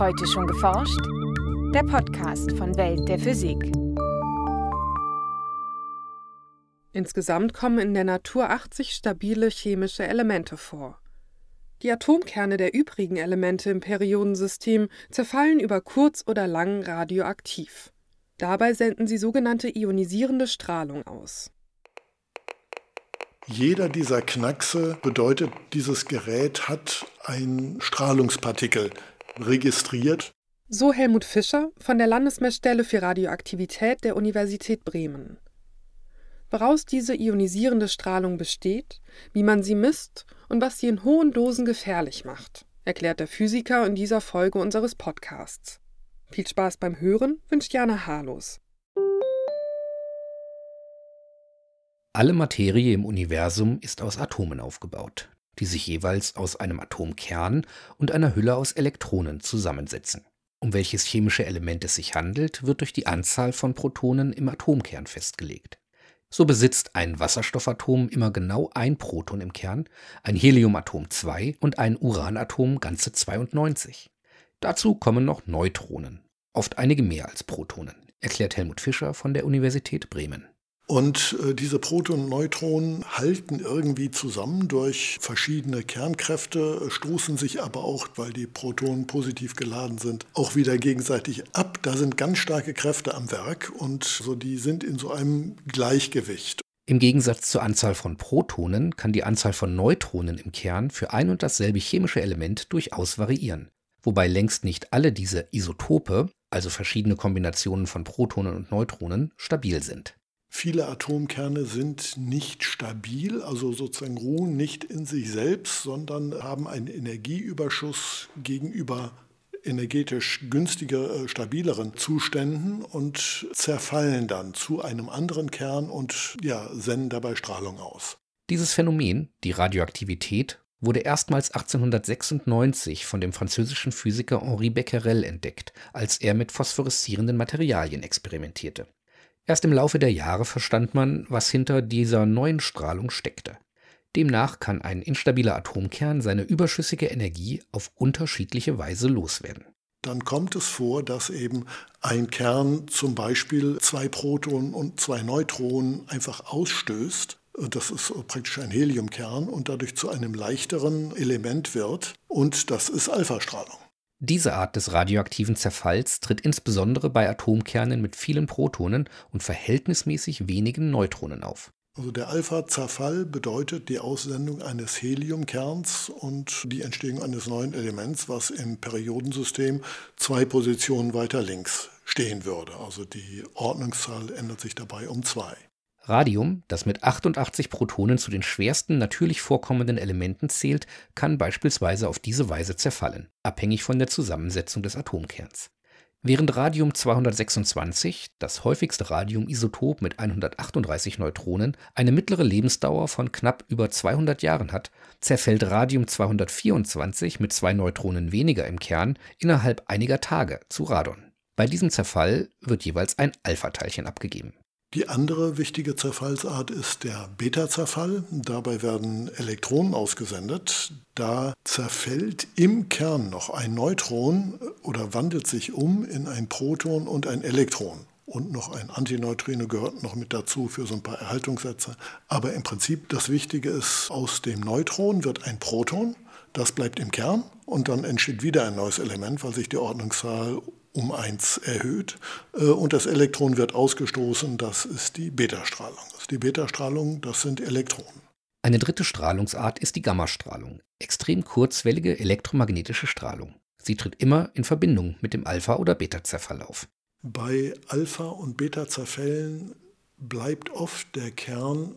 Heute schon geforscht? Der Podcast von Welt der Physik. Insgesamt kommen in der Natur 80 stabile chemische Elemente vor. Die Atomkerne der übrigen Elemente im Periodensystem zerfallen über kurz oder lang radioaktiv. Dabei senden sie sogenannte ionisierende Strahlung aus. Jeder dieser Knackse bedeutet, dieses Gerät hat ein Strahlungspartikel registriert. So Helmut Fischer von der Landesmessstelle für Radioaktivität der Universität Bremen. Woraus diese ionisierende Strahlung besteht, wie man sie misst und was sie in hohen Dosen gefährlich macht, erklärt der Physiker in dieser Folge unseres Podcasts. Viel Spaß beim Hören wünscht Jana Harlos. Alle Materie im Universum ist aus Atomen aufgebaut, die sich jeweils aus einem Atomkern und einer Hülle aus Elektronen zusammensetzen. Um welches chemische Element es sich handelt, wird durch die Anzahl von Protonen im Atomkern festgelegt. So besitzt ein Wasserstoffatom immer genau ein Proton im Kern, ein Heliumatom 2 und ein Uranatom ganze 92. Dazu kommen noch Neutronen, oft einige mehr als Protonen, erklärt Helmut Fischer von der Universität Bremen. Und äh, diese Protonen und Neutronen halten irgendwie zusammen durch verschiedene Kernkräfte, stoßen sich aber auch, weil die Protonen positiv geladen sind, auch wieder gegenseitig ab. Da sind ganz starke Kräfte am Werk und so die sind in so einem Gleichgewicht. Im Gegensatz zur Anzahl von Protonen kann die Anzahl von Neutronen im Kern für ein und dasselbe chemische Element durchaus variieren. Wobei längst nicht alle diese Isotope, also verschiedene Kombinationen von Protonen und Neutronen, stabil sind. Viele Atomkerne sind nicht stabil, also sozusagen ruhen nicht in sich selbst, sondern haben einen Energieüberschuss gegenüber energetisch günstiger, äh, stabileren Zuständen und zerfallen dann zu einem anderen Kern und ja, senden dabei Strahlung aus. Dieses Phänomen, die Radioaktivität, wurde erstmals 1896 von dem französischen Physiker Henri Becquerel entdeckt, als er mit phosphoreszierenden Materialien experimentierte. Erst im Laufe der Jahre verstand man, was hinter dieser neuen Strahlung steckte. Demnach kann ein instabiler Atomkern seine überschüssige Energie auf unterschiedliche Weise loswerden. Dann kommt es vor, dass eben ein Kern zum Beispiel zwei Protonen und zwei Neutronen einfach ausstößt. Das ist praktisch ein Heliumkern und dadurch zu einem leichteren Element wird. Und das ist Alphastrahlung. Diese Art des radioaktiven Zerfalls tritt insbesondere bei Atomkernen mit vielen Protonen und verhältnismäßig wenigen Neutronen auf. Also der Alpha-Zerfall bedeutet die Aussendung eines Heliumkerns und die Entstehung eines neuen Elements, was im Periodensystem zwei Positionen weiter links stehen würde. Also die Ordnungszahl ändert sich dabei um zwei. Radium, das mit 88 Protonen zu den schwersten natürlich vorkommenden Elementen zählt, kann beispielsweise auf diese Weise zerfallen, abhängig von der Zusammensetzung des Atomkerns. Während Radium 226, das häufigste Radiumisotop mit 138 Neutronen, eine mittlere Lebensdauer von knapp über 200 Jahren hat, zerfällt Radium 224 mit zwei Neutronen weniger im Kern innerhalb einiger Tage zu Radon. Bei diesem Zerfall wird jeweils ein Alpha-Teilchen abgegeben die andere wichtige Zerfallsart ist der Beta-Zerfall. Dabei werden Elektronen ausgesendet. Da zerfällt im Kern noch ein Neutron oder wandelt sich um in ein Proton und ein Elektron. Und noch ein Antineutrino gehört noch mit dazu für so ein paar Erhaltungssätze. Aber im Prinzip das Wichtige ist, aus dem Neutron wird ein Proton. Das bleibt im Kern und dann entsteht wieder ein neues Element, weil sich die Ordnungszahl um 1 erhöht äh, und das Elektron wird ausgestoßen, das ist die Beta-Strahlung. Die Beta-Strahlung, das sind Elektronen. Eine dritte Strahlungsart ist die Gammastrahlung, extrem kurzwellige elektromagnetische Strahlung. Sie tritt immer in Verbindung mit dem Alpha- oder Beta-Zerfall auf. Bei Alpha- und Beta-Zerfällen bleibt oft der Kern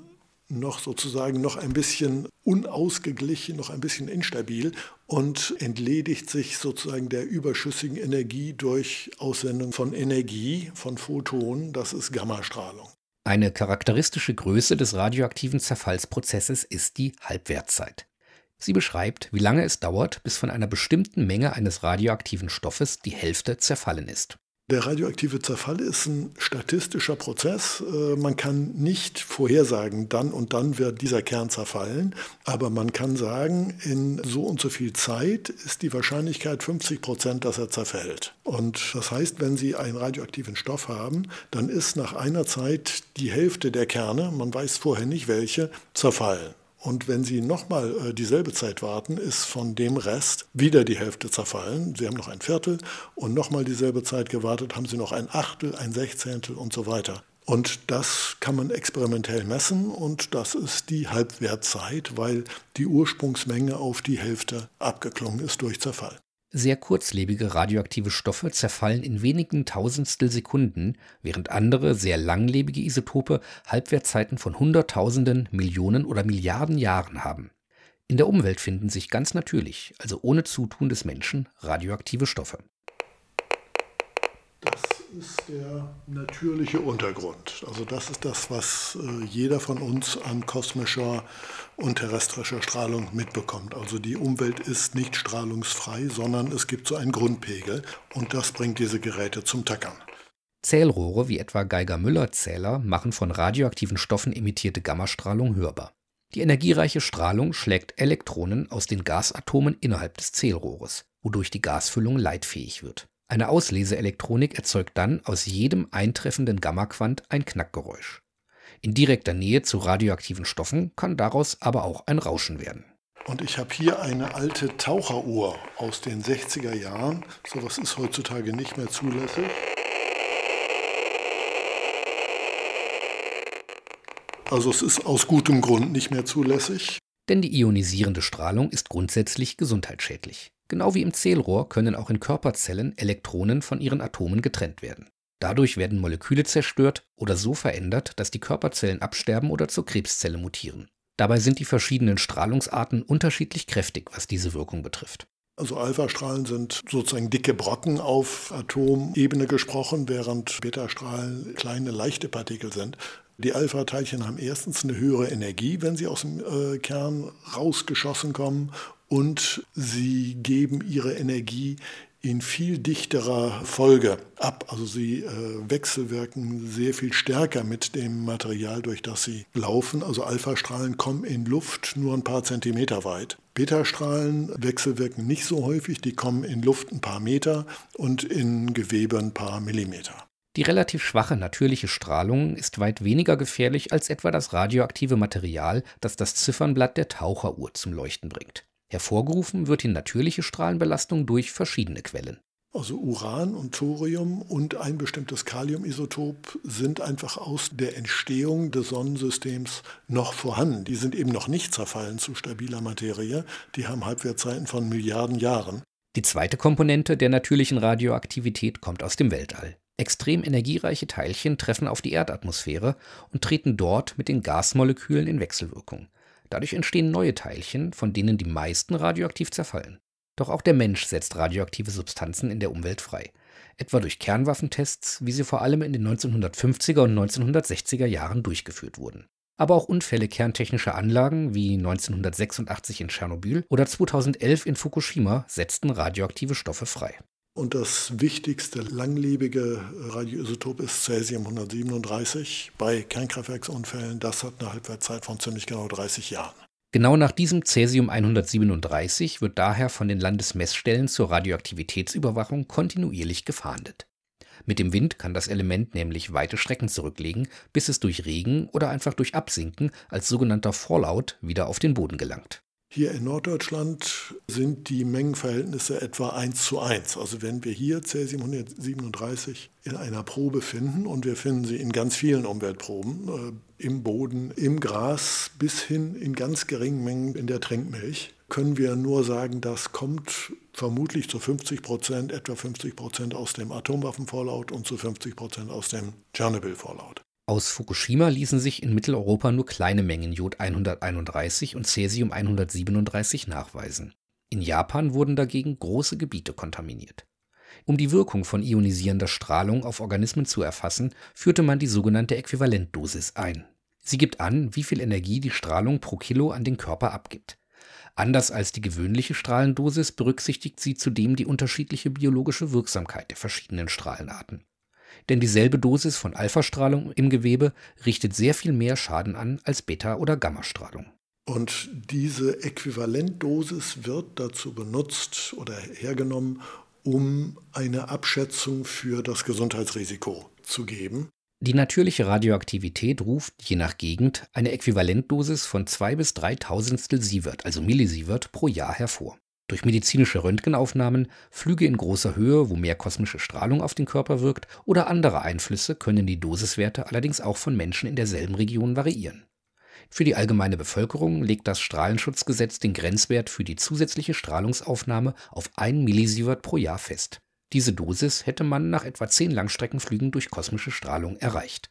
noch sozusagen noch ein bisschen unausgeglichen, noch ein bisschen instabil und entledigt sich sozusagen der überschüssigen Energie durch Aussendung von Energie, von Photonen, das ist Gammastrahlung. Eine charakteristische Größe des radioaktiven Zerfallsprozesses ist die Halbwertszeit. Sie beschreibt, wie lange es dauert, bis von einer bestimmten Menge eines radioaktiven Stoffes die Hälfte zerfallen ist. Der radioaktive Zerfall ist ein statistischer Prozess. Äh, man kann nicht vorhersagen, dann und dann wird dieser Kern zerfallen, aber man kann sagen, in so und so viel Zeit ist die Wahrscheinlichkeit 50 Prozent, dass er zerfällt. Und das heißt, wenn Sie einen radioaktiven Stoff haben, dann ist nach einer Zeit die Hälfte der Kerne, man weiß vorher nicht welche, zerfallen. Und wenn Sie nochmal äh, dieselbe Zeit warten, ist von dem Rest wieder die Hälfte zerfallen. Sie haben noch ein Viertel und nochmal dieselbe Zeit gewartet, haben Sie noch ein Achtel, ein Sechzehntel und so weiter. Und das kann man experimentell messen und das ist die Halbwertzeit, weil die Ursprungsmenge auf die Hälfte abgeklungen ist durch Zerfall. Sehr kurzlebige radioaktive Stoffe zerfallen in wenigen Tausendstel Sekunden, während andere, sehr langlebige Isotope Halbwertzeiten von Hunderttausenden, Millionen oder Milliarden Jahren haben. In der Umwelt finden sich ganz natürlich, also ohne Zutun des Menschen, radioaktive Stoffe. Das ist der natürliche Untergrund. Also das ist das, was äh, jeder von uns an kosmischer und terrestrischer Strahlung mitbekommt. Also die Umwelt ist nicht strahlungsfrei, sondern es gibt so einen Grundpegel und das bringt diese Geräte zum Tackern. Zählrohre wie etwa Geiger-Müller-Zähler machen von radioaktiven Stoffen emittierte Gammastrahlung hörbar. Die energiereiche Strahlung schlägt Elektronen aus den Gasatomen innerhalb des Zählrohres, wodurch die Gasfüllung leitfähig wird. Eine Ausleseelektronik erzeugt dann aus jedem eintreffenden Gammaquant ein Knackgeräusch. In direkter Nähe zu radioaktiven Stoffen kann daraus aber auch ein Rauschen werden. Und ich habe hier eine alte Taucheruhr aus den 60er Jahren. Sowas ist heutzutage nicht mehr zulässig. Also es ist aus gutem Grund nicht mehr zulässig. Denn die ionisierende Strahlung ist grundsätzlich gesundheitsschädlich. Genau wie im Zählrohr können auch in Körperzellen Elektronen von ihren Atomen getrennt werden. Dadurch werden Moleküle zerstört oder so verändert, dass die Körperzellen absterben oder zur Krebszelle mutieren. Dabei sind die verschiedenen Strahlungsarten unterschiedlich kräftig, was diese Wirkung betrifft. Also Alpha-Strahlen sind sozusagen dicke Brocken auf Atomebene gesprochen, während Beta-Strahlen kleine, leichte Partikel sind. Die Alpha-Teilchen haben erstens eine höhere Energie, wenn sie aus dem äh, Kern rausgeschossen kommen und sie geben ihre Energie in viel dichterer Folge ab. Also sie äh, wechselwirken sehr viel stärker mit dem Material, durch das sie laufen. Also Alpha-Strahlen kommen in Luft nur ein paar Zentimeter weit. Beta-Strahlen wechselwirken nicht so häufig, die kommen in Luft ein paar Meter und in Gewebe ein paar Millimeter. Die relativ schwache natürliche Strahlung ist weit weniger gefährlich als etwa das radioaktive Material, das das Ziffernblatt der Taucheruhr zum Leuchten bringt. Hervorgerufen wird die natürliche Strahlenbelastung durch verschiedene Quellen. Also Uran und Thorium und ein bestimmtes Kaliumisotop sind einfach aus der Entstehung des Sonnensystems noch vorhanden. Die sind eben noch nicht zerfallen zu stabiler Materie. Die haben Halbwertzeiten von Milliarden Jahren. Die zweite Komponente der natürlichen Radioaktivität kommt aus dem Weltall. Extrem energiereiche Teilchen treffen auf die Erdatmosphäre und treten dort mit den Gasmolekülen in Wechselwirkung. Dadurch entstehen neue Teilchen, von denen die meisten radioaktiv zerfallen. Doch auch der Mensch setzt radioaktive Substanzen in der Umwelt frei, etwa durch Kernwaffentests, wie sie vor allem in den 1950er und 1960er Jahren durchgeführt wurden. Aber auch Unfälle kerntechnischer Anlagen wie 1986 in Tschernobyl oder 2011 in Fukushima setzten radioaktive Stoffe frei. Und das wichtigste langlebige Radioisotop ist Cäsium 137 bei Kernkraftwerksunfällen. Das hat eine Halbwertszeit von ziemlich genau 30 Jahren. Genau nach diesem Cäsium 137 wird daher von den Landesmessstellen zur Radioaktivitätsüberwachung kontinuierlich gefahndet. Mit dem Wind kann das Element nämlich weite Strecken zurücklegen, bis es durch Regen oder einfach durch Absinken als sogenannter Fallout wieder auf den Boden gelangt. Hier in Norddeutschland sind die Mengenverhältnisse etwa 1 zu 1. Also wenn wir hier Cäsium 137 in einer Probe finden und wir finden sie in ganz vielen Umweltproben, äh, im Boden, im Gras bis hin in ganz geringen Mengen in der Trinkmilch, können wir nur sagen, das kommt vermutlich zu 50 Prozent, etwa 50 Prozent aus dem Atomwaffenfallout und zu 50 Prozent aus dem Tschernobyl-Fallout. Aus Fukushima ließen sich in Mitteleuropa nur kleine Mengen Jod 131 und Cäsium 137 nachweisen. In Japan wurden dagegen große Gebiete kontaminiert. Um die Wirkung von ionisierender Strahlung auf Organismen zu erfassen, führte man die sogenannte Äquivalentdosis ein. Sie gibt an, wie viel Energie die Strahlung pro Kilo an den Körper abgibt. Anders als die gewöhnliche Strahlendosis berücksichtigt sie zudem die unterschiedliche biologische Wirksamkeit der verschiedenen Strahlenarten. Denn dieselbe Dosis von Alphastrahlung im Gewebe richtet sehr viel mehr Schaden an als Beta- oder Gammastrahlung. Und diese Äquivalentdosis wird dazu benutzt oder hergenommen, um eine Abschätzung für das Gesundheitsrisiko zu geben. Die natürliche Radioaktivität ruft, je nach Gegend, eine Äquivalentdosis von 2 bis 3 Tausendstel Sievert, also Millisievert, pro Jahr hervor. Durch medizinische Röntgenaufnahmen, Flüge in großer Höhe, wo mehr kosmische Strahlung auf den Körper wirkt, oder andere Einflüsse können die Dosiswerte allerdings auch von Menschen in derselben Region variieren. Für die allgemeine Bevölkerung legt das Strahlenschutzgesetz den Grenzwert für die zusätzliche Strahlungsaufnahme auf 1 Millisievert pro Jahr fest. Diese Dosis hätte man nach etwa 10 Langstreckenflügen durch kosmische Strahlung erreicht.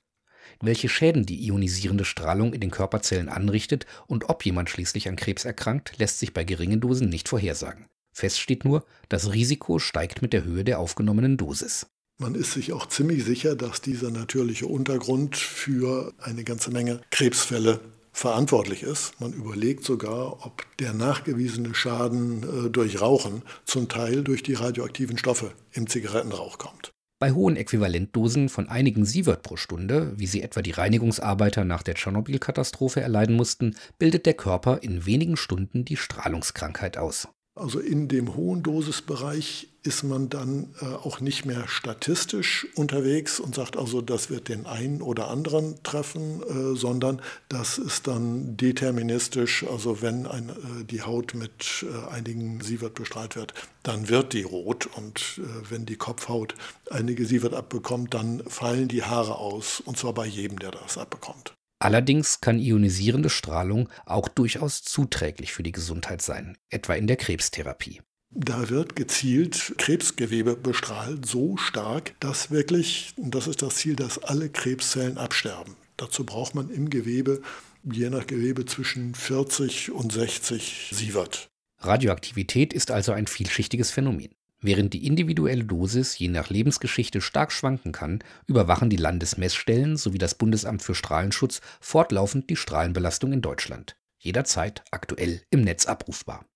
Welche Schäden die ionisierende Strahlung in den Körperzellen anrichtet und ob jemand schließlich an Krebs erkrankt, lässt sich bei geringen Dosen nicht vorhersagen. Fest steht nur, das Risiko steigt mit der Höhe der aufgenommenen Dosis. Man ist sich auch ziemlich sicher, dass dieser natürliche Untergrund für eine ganze Menge Krebsfälle verantwortlich ist. Man überlegt sogar, ob der nachgewiesene Schaden äh, durch Rauchen zum Teil durch die radioaktiven Stoffe im Zigarettenrauch kommt. Bei hohen Äquivalentdosen von einigen Sievert pro Stunde, wie sie etwa die Reinigungsarbeiter nach der Tschernobyl-Katastrophe erleiden mussten, bildet der Körper in wenigen Stunden die Strahlungskrankheit aus. Also in dem hohen Dosisbereich ist man dann äh, auch nicht mehr statistisch unterwegs und sagt also, das wird den einen oder anderen treffen, äh, sondern das ist dann deterministisch. Also wenn ein, äh, die Haut mit äh, einigen Sievert bestrahlt wird, dann wird die rot und äh, wenn die Kopfhaut einige Sievert abbekommt, dann fallen die Haare aus und zwar bei jedem, der das abbekommt. Allerdings kann ionisierende Strahlung auch durchaus zuträglich für die Gesundheit sein, etwa in der Krebstherapie. Da wird gezielt Krebsgewebe bestrahlt, so stark, dass wirklich, das ist das Ziel, dass alle Krebszellen absterben. Dazu braucht man im Gewebe, je nach Gewebe, zwischen 40 und 60 Sievert. Radioaktivität ist also ein vielschichtiges Phänomen. Während die individuelle Dosis je nach Lebensgeschichte stark schwanken kann, überwachen die Landesmessstellen sowie das Bundesamt für Strahlenschutz fortlaufend die Strahlenbelastung in Deutschland. Jederzeit aktuell im Netz abrufbar.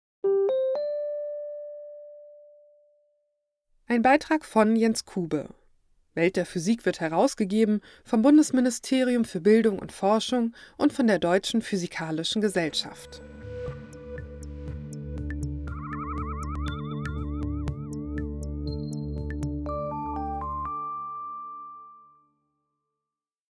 Ein Beitrag von Jens Kube. Welt der Physik wird herausgegeben vom Bundesministerium für Bildung und Forschung und von der Deutschen Physikalischen Gesellschaft.